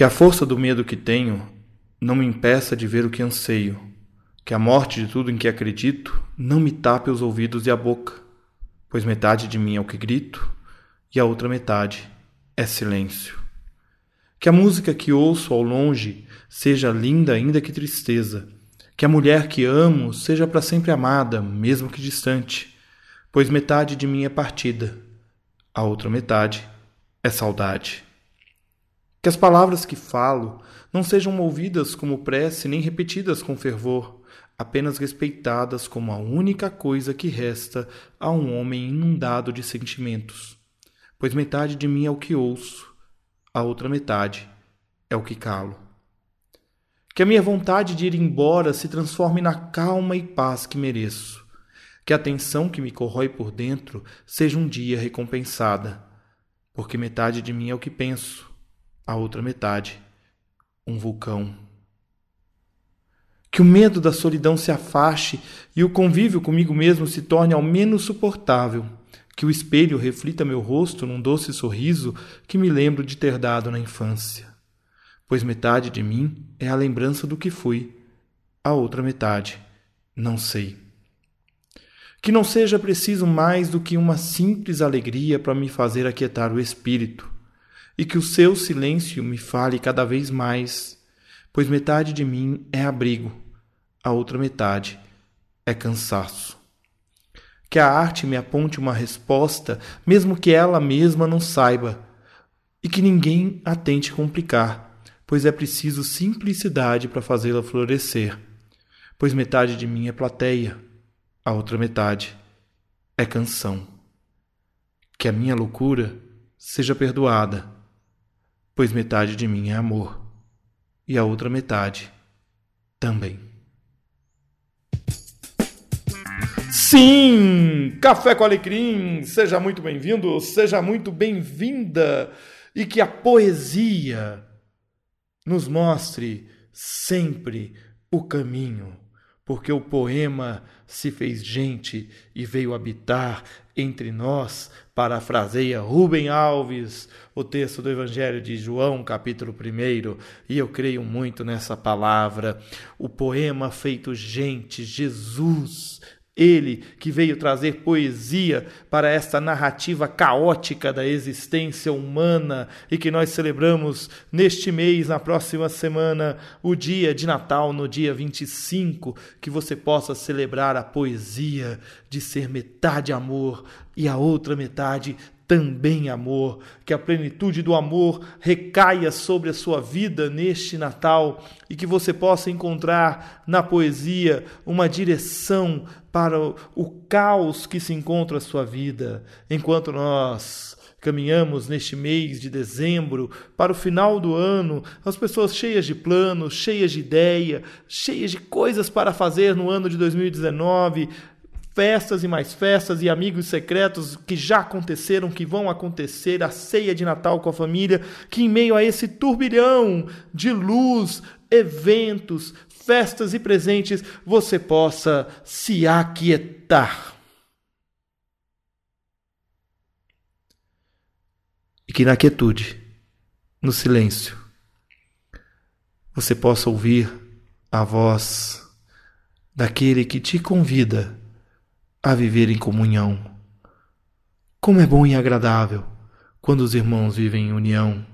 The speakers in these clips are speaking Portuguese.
Que a força do medo que tenho não me impeça de ver o que anseio. Que a morte de tudo em que acredito não me tape os ouvidos e a boca, pois metade de mim é o que grito e a outra metade é silêncio. Que a música que ouço ao longe seja linda ainda que tristeza. Que a mulher que amo seja para sempre amada, mesmo que distante, pois metade de mim é partida, a outra metade é saudade. Que as palavras que falo não sejam ouvidas como prece nem repetidas com fervor, apenas respeitadas como a única coisa que resta a um homem inundado de sentimentos. Pois metade de mim é o que ouço, a outra metade é o que calo. Que a minha vontade de ir embora se transforme na calma e paz que mereço. Que a tensão que me corrói por dentro seja um dia recompensada, porque metade de mim é o que penso, a outra metade, um vulcão. Que o medo da solidão se afaste e o convívio comigo mesmo se torne ao menos suportável. Que o espelho reflita meu rosto num doce sorriso que me lembro de ter dado na infância. Pois metade de mim é a lembrança do que fui, a outra metade, não sei. Que não seja preciso mais do que uma simples alegria para me fazer aquietar o espírito e que o seu silêncio me fale cada vez mais, pois metade de mim é abrigo, a outra metade é cansaço. Que a arte me aponte uma resposta, mesmo que ela mesma não saiba, e que ninguém a tente complicar, pois é preciso simplicidade para fazê-la florescer. Pois metade de mim é plateia, a outra metade é canção. Que a minha loucura seja perdoada pois metade de mim é amor e a outra metade também. Sim! Café com Alecrim! Seja muito bem-vindo, seja muito bem-vinda e que a poesia nos mostre sempre o caminho, porque o poema se fez gente e veio habitar entre nós, parafraseia Rubem Alves, o texto do Evangelho de João, capítulo 1, e eu creio muito nessa palavra. O poema feito gente, Jesus, ele que veio trazer poesia para esta narrativa caótica da existência humana e que nós celebramos neste mês, na próxima semana, o dia de Natal, no dia 25, que você possa celebrar a poesia de ser metade amor e a outra metade também amor, que a plenitude do amor recaia sobre a sua vida neste Natal e que você possa encontrar na poesia uma direção para o caos que se encontra a sua vida, enquanto nós caminhamos neste mês de dezembro para o final do ano, as pessoas cheias de planos, cheias de ideia, cheias de coisas para fazer no ano de 2019, festas e mais festas e amigos secretos que já aconteceram, que vão acontecer, a ceia de Natal com a família, que em meio a esse turbilhão de luz, eventos, festas e presentes, você possa se aquietar. E que na quietude, no silêncio, você possa ouvir a voz daquele que te convida a viver em comunhão. Como é bom e agradável quando os irmãos vivem em união,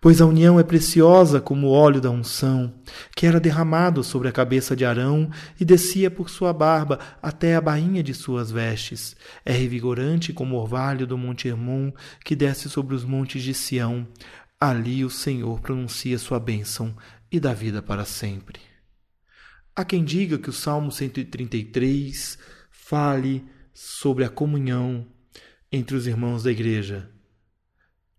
pois a união é preciosa como o óleo da unção, que era derramado sobre a cabeça de Arão e descia por sua barba até a bainha de suas vestes. É revigorante como o orvalho do Monte Hermon, que desce sobre os montes de Sião. Ali o Senhor pronuncia sua bênção e dá vida para sempre. Há quem diga que o Salmo 133 fale sobre a comunhão entre os irmãos da igreja.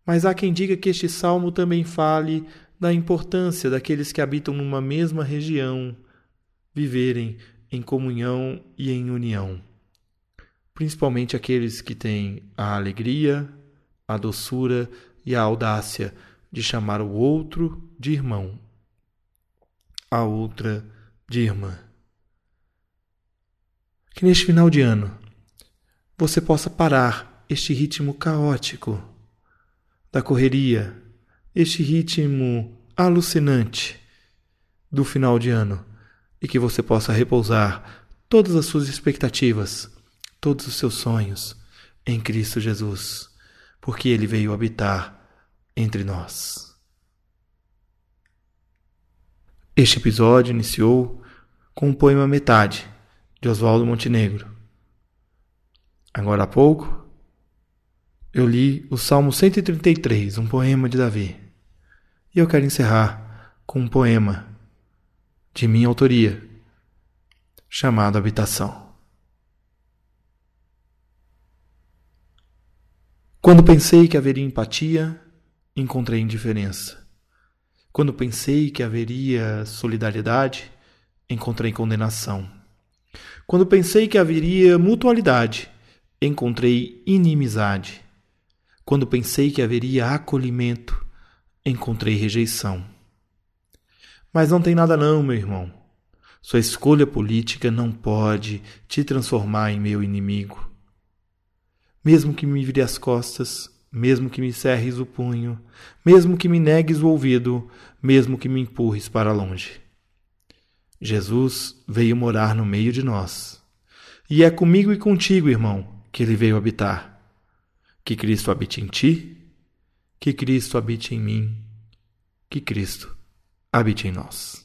Mas há quem diga que este salmo também fale da importância daqueles que habitam numa mesma região viverem em comunhão e em união. Principalmente aqueles que têm a alegria, a doçura e a audácia de chamar o outro de irmão, a outra de irmã. Que neste final de ano você possa parar este ritmo caótico da correria, este ritmo alucinante do final de ano e que você possa repousar todas as suas expectativas, todos os seus sonhos em Cristo Jesus, porque Ele veio habitar entre nós. Este episódio iniciou com o poema Metade, de Oswaldo Montenegro. Agora há pouco, eu li o Salmo 133, um poema de Davi. E eu quero encerrar com um poema de minha autoria, chamado Habitação. Quando pensei que haveria empatia, encontrei indiferença. Quando pensei que haveria solidariedade, encontrei condenação. Quando pensei que haveria mutualidade, encontrei inimizade. Quando pensei que haveria acolhimento, encontrei rejeição. Mas não tem nada não, meu irmão. Sua escolha política não pode te transformar em meu inimigo. Mesmo que me vire as costas, mesmo que me cerres o punho, mesmo que me negues o ouvido, mesmo que me empurres para longe. Jesus veio morar no meio de nós. E é comigo e contigo, irmão, que ele veio habitar. Que Cristo habite em ti, que Cristo habite em mim, que Cristo habite em nós.